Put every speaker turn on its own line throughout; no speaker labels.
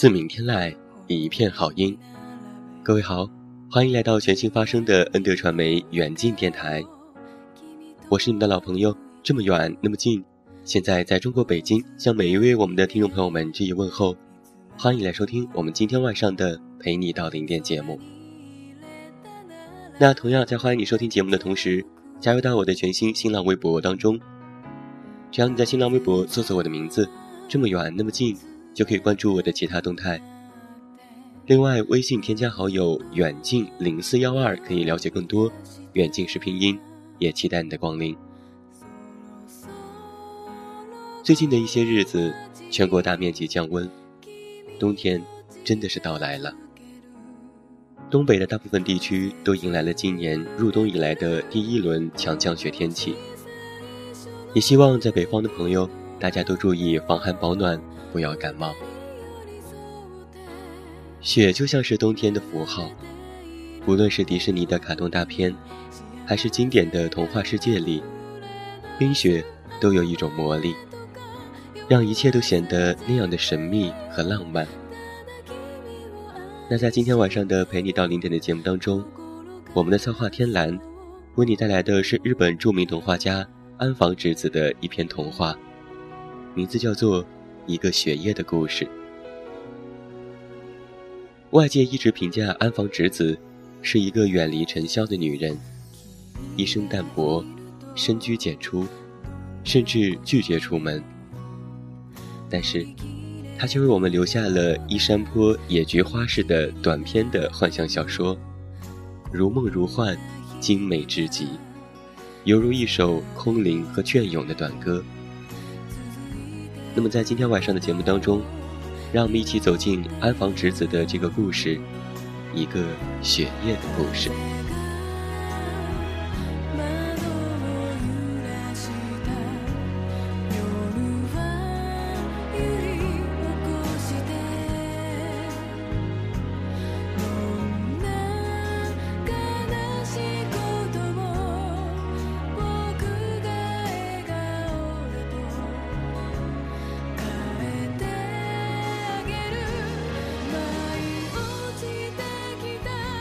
自明天籁，一片好音。各位好，欢迎来到全新发声的恩德传媒远近电台。我是你们的老朋友，这么远那么近，现在在中国北京，向每一位我们的听众朋友们致以问候。欢迎来收听我们今天晚上的陪你到零点节目。那同样在欢迎你收听节目的同时，加入到我的全新新浪微博当中。只要你在新浪微博搜索我的名字，这么远那么近。就可以关注我的其他动态。另外，微信添加好友“远近零四幺二”可以了解更多。远近是拼音，也期待你的光临。最近的一些日子，全国大面积降温，冬天真的是到来了。东北的大部分地区都迎来了今年入冬以来的第一轮强降雪天气。也希望在北方的朋友，大家都注意防寒保暖。不要感冒。雪就像是冬天的符号，无论是迪士尼的卡通大片，还是经典的童话世界里，冰雪都有一种魔力，让一切都显得那样的神秘和浪漫。那在今天晚上的陪你到零点的节目当中，我们的策划天蓝为你带来的是日本著名童话家安房直子的一篇童话，名字叫做。一个雪夜的故事。外界一直评价安房直子是一个远离尘嚣的女人，一生淡泊，深居简出，甚至拒绝出门。但是，她却为我们留下了依山坡野菊花式的短篇的幻想小说，如梦如幻，精美至极，犹如一首空灵和隽永的短歌。那么，在今天晚上的节目当中，让我们一起走进安房直子的这个故事，一个雪夜的故事。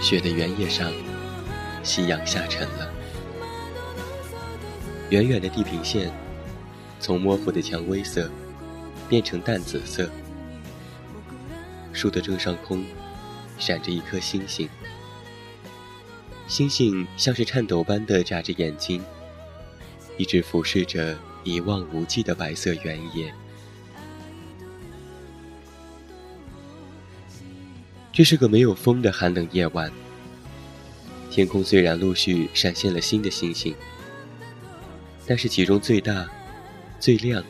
雪的原野上，夕阳下沉了。远远的地平线，从模糊的蔷薇色变成淡紫色。树的正上空，闪着一颗星星。星星像是颤抖般的眨着眼睛，一直俯视着一望无际的白色原野。这是个没有风的寒冷夜晚。天空虽然陆续闪现了新的星星，但是其中最大、最亮、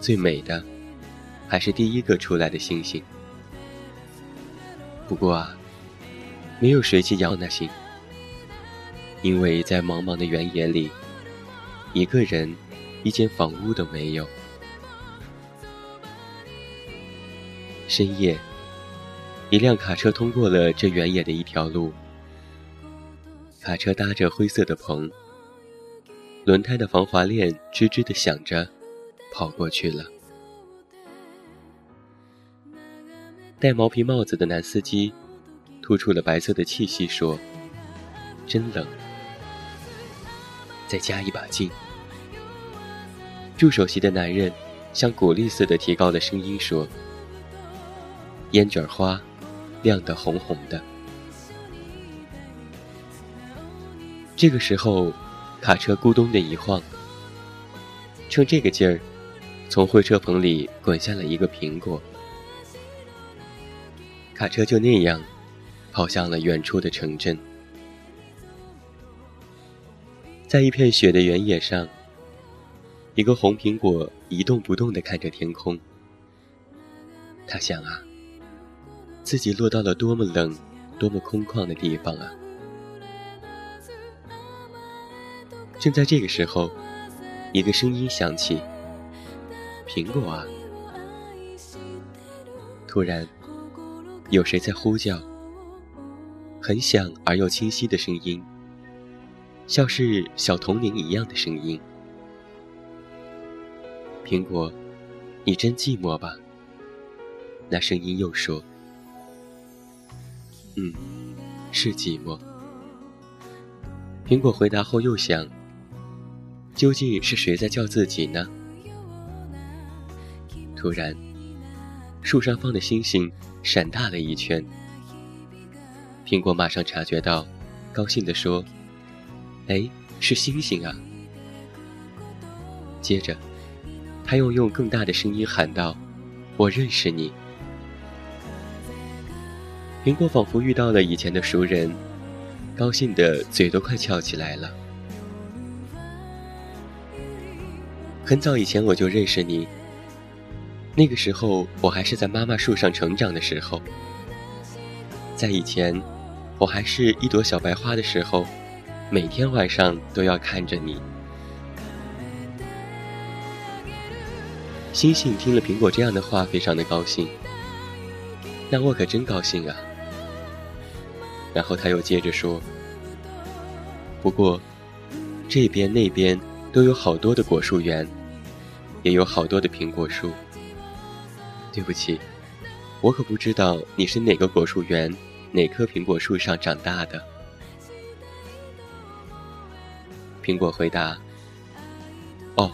最美的，还是第一个出来的星星。不过啊，没有谁去要那星，因为在茫茫的原野里，一个人、一间房屋都没有。深夜，一辆卡车通过了这原野的一条路。卡车搭着灰色的棚，轮胎的防滑链吱吱地响着，跑过去了。戴毛皮帽子的男司机，吐出了白色的气息，说：“真冷，再加一把劲。”助手席的男人像鼓励似的提高了声音说：“烟卷花，亮得红红的。”这个时候，卡车咕咚的一晃，趁这个劲儿，从会车棚里滚下了一个苹果。卡车就那样跑向了远处的城镇，在一片雪的原野上，一个红苹果一动不动地看着天空。他想啊，自己落到了多么冷、多么空旷的地方啊！正在这个时候，一个声音响起：“苹果啊！”突然。有谁在呼叫？很响而又清晰的声音，像是小童年一样的声音。苹果，你真寂寞吧？那声音又说：“嗯，是寂寞。”苹果回答后又想：究竟是谁在叫自己呢？突然，树上放的星星。闪大了一圈，苹果马上察觉到，高兴地说：“哎，是星星啊！”接着，他又用更大的声音喊道：“我认识你。”苹果仿佛遇到了以前的熟人，高兴的嘴都快翘起来了。很早以前我就认识你。那个时候，我还是在妈妈树上成长的时候。在以前，我还是一朵小白花的时候，每天晚上都要看着你。星星听了苹果这样的话，非常的高兴。那我可真高兴啊！然后他又接着说：“不过，这边那边都有好多的果树园，也有好多的苹果树。”对不起，我可不知道你是哪个果树园、哪棵苹果树上长大的。苹果回答：“哦，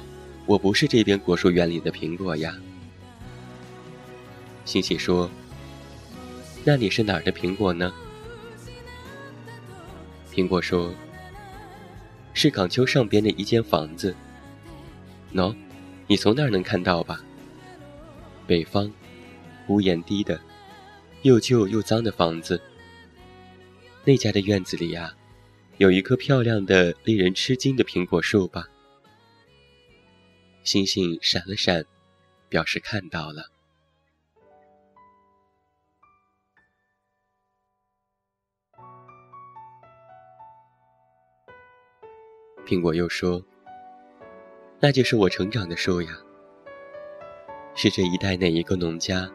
我不是这边果树园里的苹果呀。”星星说：“那你是哪儿的苹果呢？”苹果说：“是港丘上边的一间房子。喏，你从那儿能看到吧？”北方，屋檐低的，又旧又脏的房子。那家的院子里呀，有一棵漂亮的、令人吃惊的苹果树吧？星星闪了闪，表示看到了。苹果又说：“那就是我成长的树呀。”是这一代哪一个农家，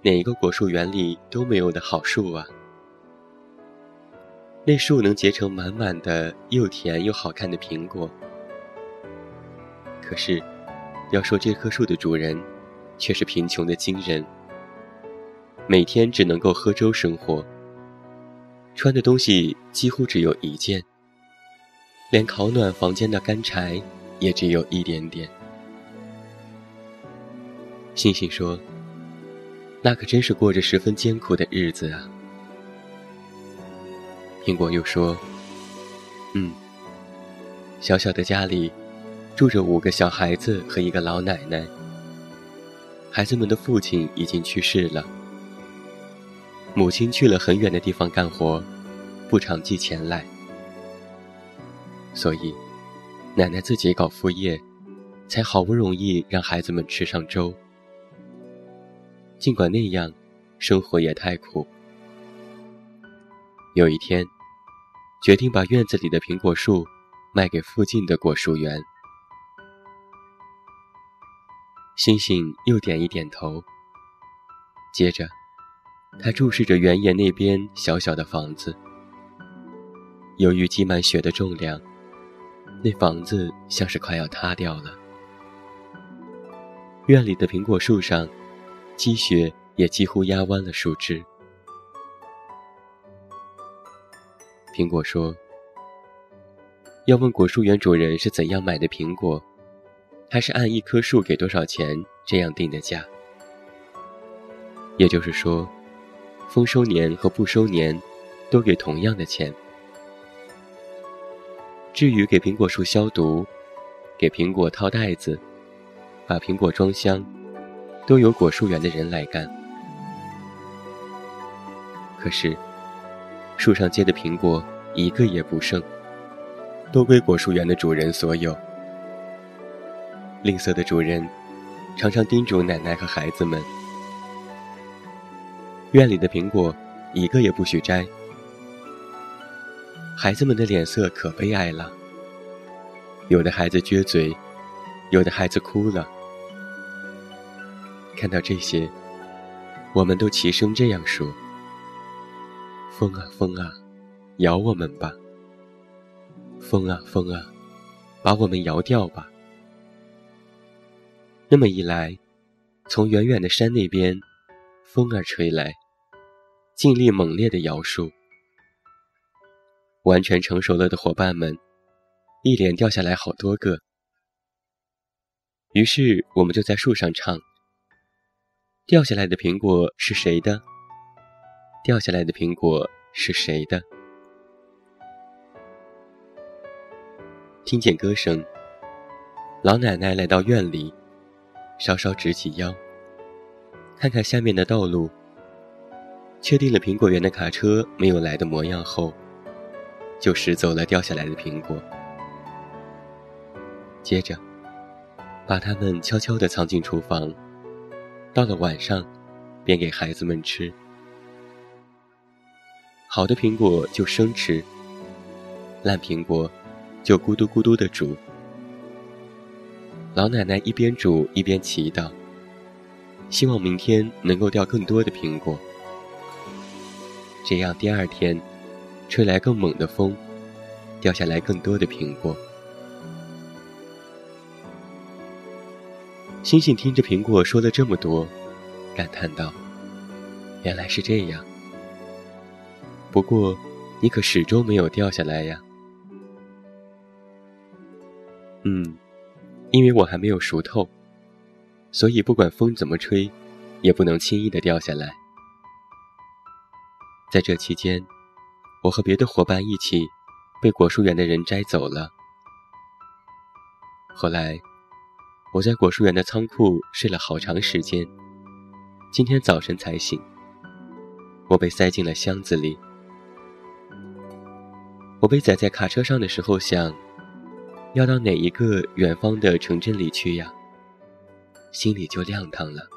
哪一个果树园里都没有的好树啊！那树能结成满满的又甜又好看的苹果。可是，要说这棵树的主人，却是贫穷的惊人。每天只能够喝粥生活，穿的东西几乎只有一件，连烤暖房间的干柴也只有一点点。星星说：“那可真是过着十分艰苦的日子啊。”苹果又说：“嗯，小小的家里住着五个小孩子和一个老奶奶。孩子们的父亲已经去世了，母亲去了很远的地方干活，不常寄钱来，所以奶奶自己搞副业，才好不容易让孩子们吃上粥。”尽管那样，生活也太苦。有一天，决定把院子里的苹果树卖给附近的果树园。星星又点一点头。接着，他注视着原野那边小小的房子。由于积满雪的重量，那房子像是快要塌掉了。院里的苹果树上，积雪也几乎压弯了树枝。苹果说：“要问果树园主人是怎样买的苹果，还是按一棵树给多少钱这样定的价？也就是说，丰收年和不收年，都给同样的钱。至于给苹果树消毒，给苹果套袋子。”把苹果装箱，都由果树园的人来干。可是，树上结的苹果一个也不剩，都归果树园的主人所有。吝啬的主人常常叮嘱奶奶和孩子们：院里的苹果一个也不许摘。孩子们的脸色可悲哀了，有的孩子撅嘴，有的孩子哭了。看到这些，我们都齐声这样说：“风啊风啊，摇我们吧！风啊风啊，把我们摇掉吧！”那么一来，从远远的山那边，风儿吹来，尽力猛烈的摇树。完全成熟了的伙伴们，一连掉下来好多个。于是我们就在树上唱。掉下来的苹果是谁的？掉下来的苹果是谁的？听见歌声，老奶奶来到院里，稍稍直起腰，看看下面的道路，确定了苹果园的卡车没有来的模样后，就拾走了掉下来的苹果，接着把它们悄悄地藏进厨房。到了晚上，便给孩子们吃。好的苹果就生吃，烂苹果就咕嘟咕嘟的煮。老奶奶一边煮一边祈祷，希望明天能够掉更多的苹果，这样第二天吹来更猛的风，掉下来更多的苹果。星星听着苹果说了这么多，感叹道：“原来是这样。不过，你可始终没有掉下来呀。”“嗯，因为我还没有熟透，所以不管风怎么吹，也不能轻易的掉下来。在这期间，我和别的伙伴一起被果树园的人摘走了。后来。”我在果树园的仓库睡了好长时间，今天早晨才醒。我被塞进了箱子里。我被载在卡车上的时候想，要到哪一个远方的城镇里去呀？心里就亮堂了。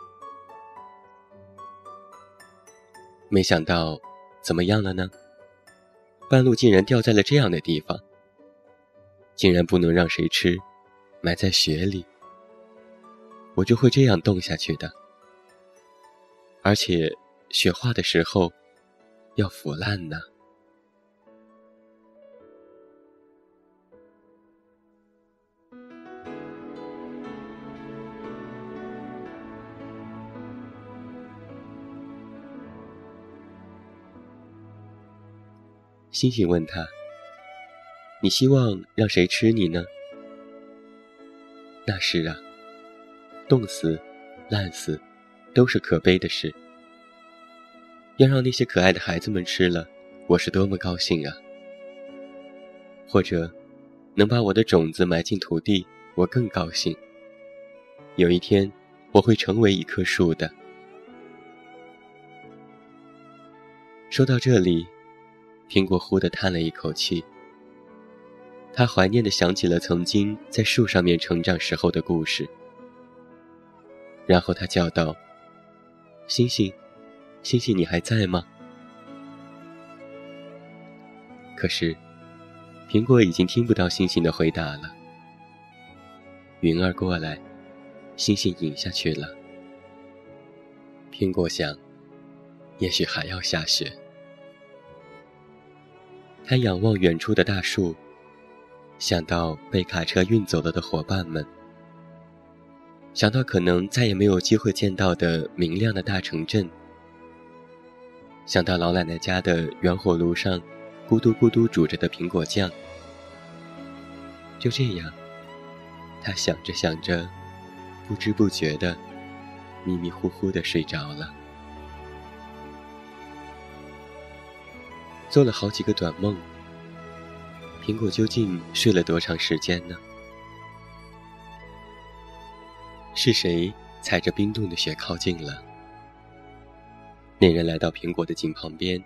没想到，怎么样了呢？半路竟然掉在了这样的地方，竟然不能让谁吃，埋在雪里。我就会这样冻下去的，而且雪化的时候要腐烂呢。星星问他：“你希望让谁吃你呢？”那是啊。冻死、烂死，都是可悲的事。要让那些可爱的孩子们吃了，我是多么高兴啊！或者，能把我的种子埋进土地，我更高兴。有一天，我会成为一棵树的。说到这里，苹果忽地叹了一口气。他怀念地想起了曾经在树上面成长时候的故事。然后他叫道：“星星，星星，你还在吗？”可是，苹果已经听不到星星的回答了。云儿过来，星星隐下去了。苹果想，也许还要下雪。他仰望远处的大树，想到被卡车运走了的伙伴们，想到可能再也没有机会见到的明亮的大城镇，想到老奶奶家的圆火炉上咕嘟咕嘟煮着的苹果酱。就这样，他想着想着，不知不觉的迷迷糊糊的睡着了，做了好几个短梦。苹果究竟睡了多长时间呢？是谁踩着冰冻的雪靠近了？那人来到苹果的井旁边，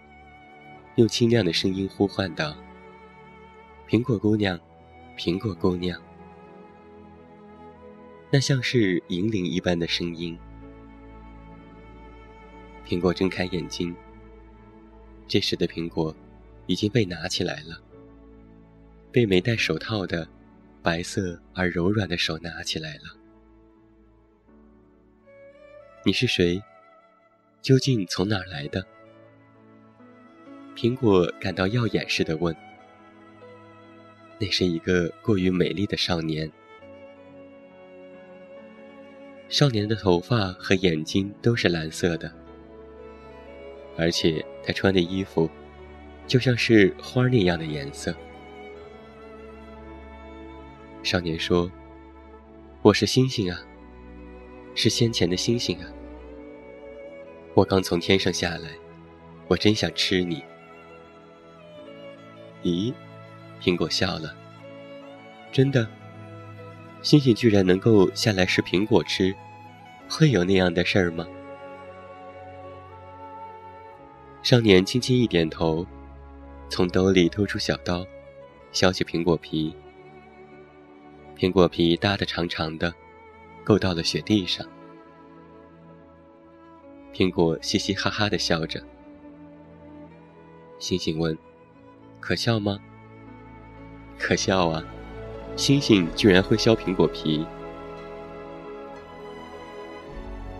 用清亮的声音呼唤道：“苹果姑娘。”苹果姑娘，那像是银铃一般的声音。苹果睁开眼睛，这时的苹果已经被拿起来了，被没戴手套的白色而柔软的手拿起来了。你是谁？究竟从哪儿来的？苹果感到耀眼似的问。那是一个过于美丽的少年。少年的头发和眼睛都是蓝色的，而且他穿的衣服就像是花那样的颜色。少年说：“我是星星啊，是先前的星星啊。我刚从天上下来，我真想吃你。”咦？苹果笑了。真的，星星居然能够下来吃苹果吃，会有那样的事儿吗？少年轻轻一点头，从兜里偷出小刀，削起苹果皮。苹果皮搭得长长的，够到了雪地上。苹果嘻嘻哈哈的笑着。星星问：“可笑吗？”可笑啊！星星居然会削苹果皮。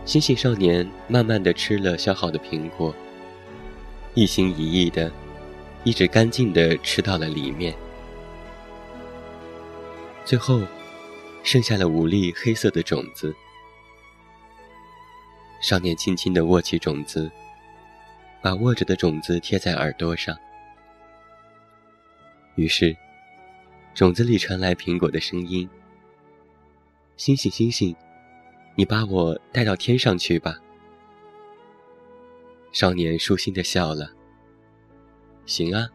星星少年慢慢的吃了削好的苹果，一心一意的，一直干净的吃到了里面。最后，剩下了五粒黑色的种子。少年轻轻的握起种子，把握着的种子贴在耳朵上，于是。种子里传来苹果的声音：“星星，星星，你把我带到天上去吧。”少年舒心的笑了。“行啊，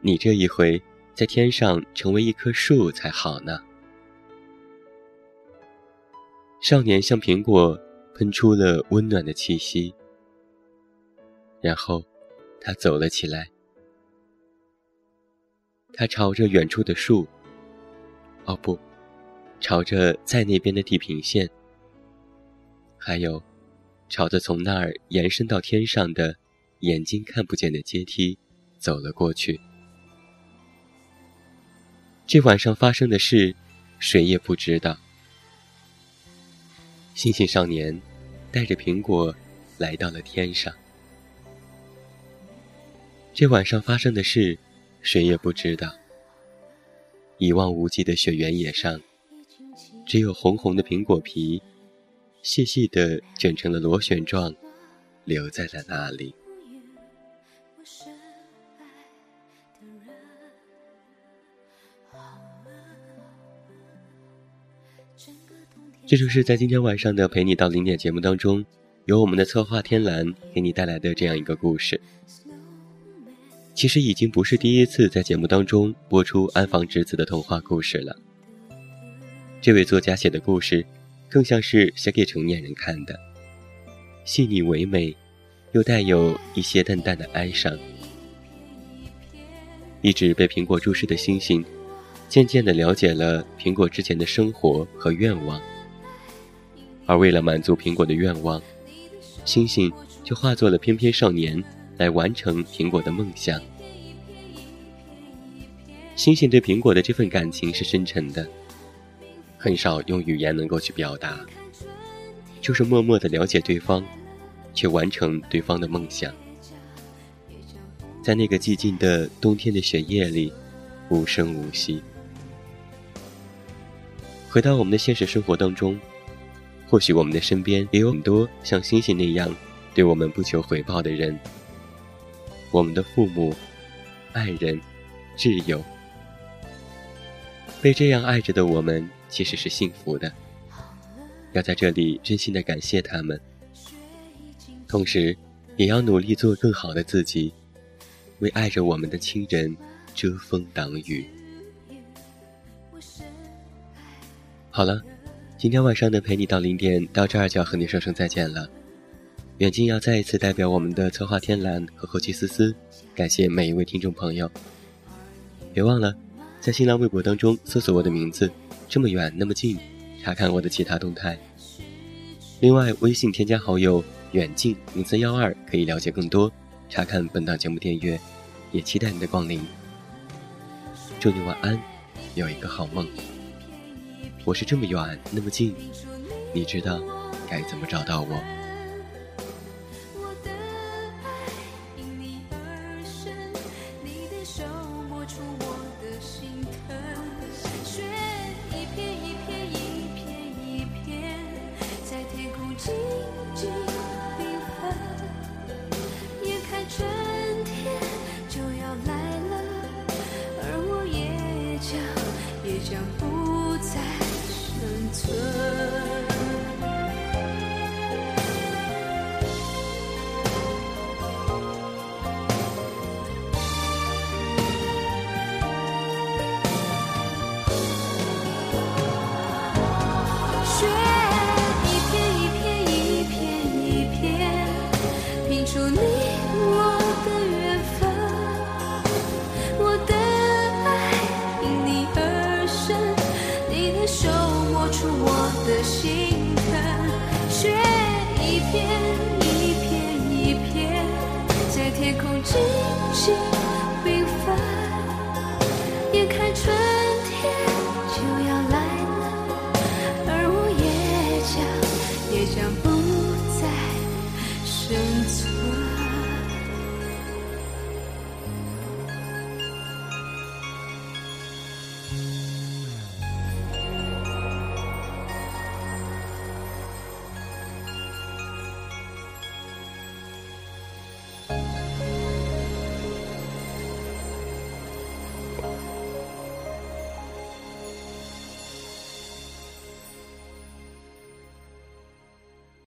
你这一回在天上成为一棵树才好呢。”少年向苹果喷出了温暖的气息，然后他走了起来。他朝着远处的树，哦不，朝着在那边的地平线，还有，朝着从那儿延伸到天上的眼睛看不见的阶梯走了过去。这晚上发生的事，谁也不知道。星星少年带着苹果来到了天上。这晚上发生的事。谁也不知道，一望无际的雪原野上，只有红红的苹果皮，细细的卷成了螺旋状，留在了那里。这就是在今天晚上的陪你到零点节目当中，由我们的策划天蓝给你带来的这样一个故事。其实已经不是第一次在节目当中播出安房直子的童话故事了。这位作家写的故事，更像是写给成年人看的，细腻唯美，又带有一些淡淡的哀伤。一直被苹果注视的星星，渐渐地了解了苹果之前的生活和愿望，而为了满足苹果的愿望，星星就化作了翩翩少年。来完成苹果的梦想。星星对苹果的这份感情是深沉的，很少用语言能够去表达，就是默默的了解对方，去完成对方的梦想。在那个寂静的冬天的雪夜里，无声无息。回到我们的现实生活当中，或许我们的身边也有很多像星星那样对我们不求回报的人。我们的父母、爱人、挚友，被这样爱着的我们，其实是幸福的。要在这里真心的感谢他们，同时也要努力做更好的自己。为爱着我们的亲人遮风挡雨。好了，今天晚上的陪你到零点到这儿就要和你说声再见了。远近要再一次代表我们的策划天蓝和后期思思，感谢每一位听众朋友。别忘了在新浪微博当中搜索我的名字，这么远那么近，查看我的其他动态。另外，微信添加好友远近零三幺二，可以了解更多。查看本档节目订阅，也期待你的光临。祝你晚安，有一个好梦。我是这么远那么近，你知道该怎么找到我？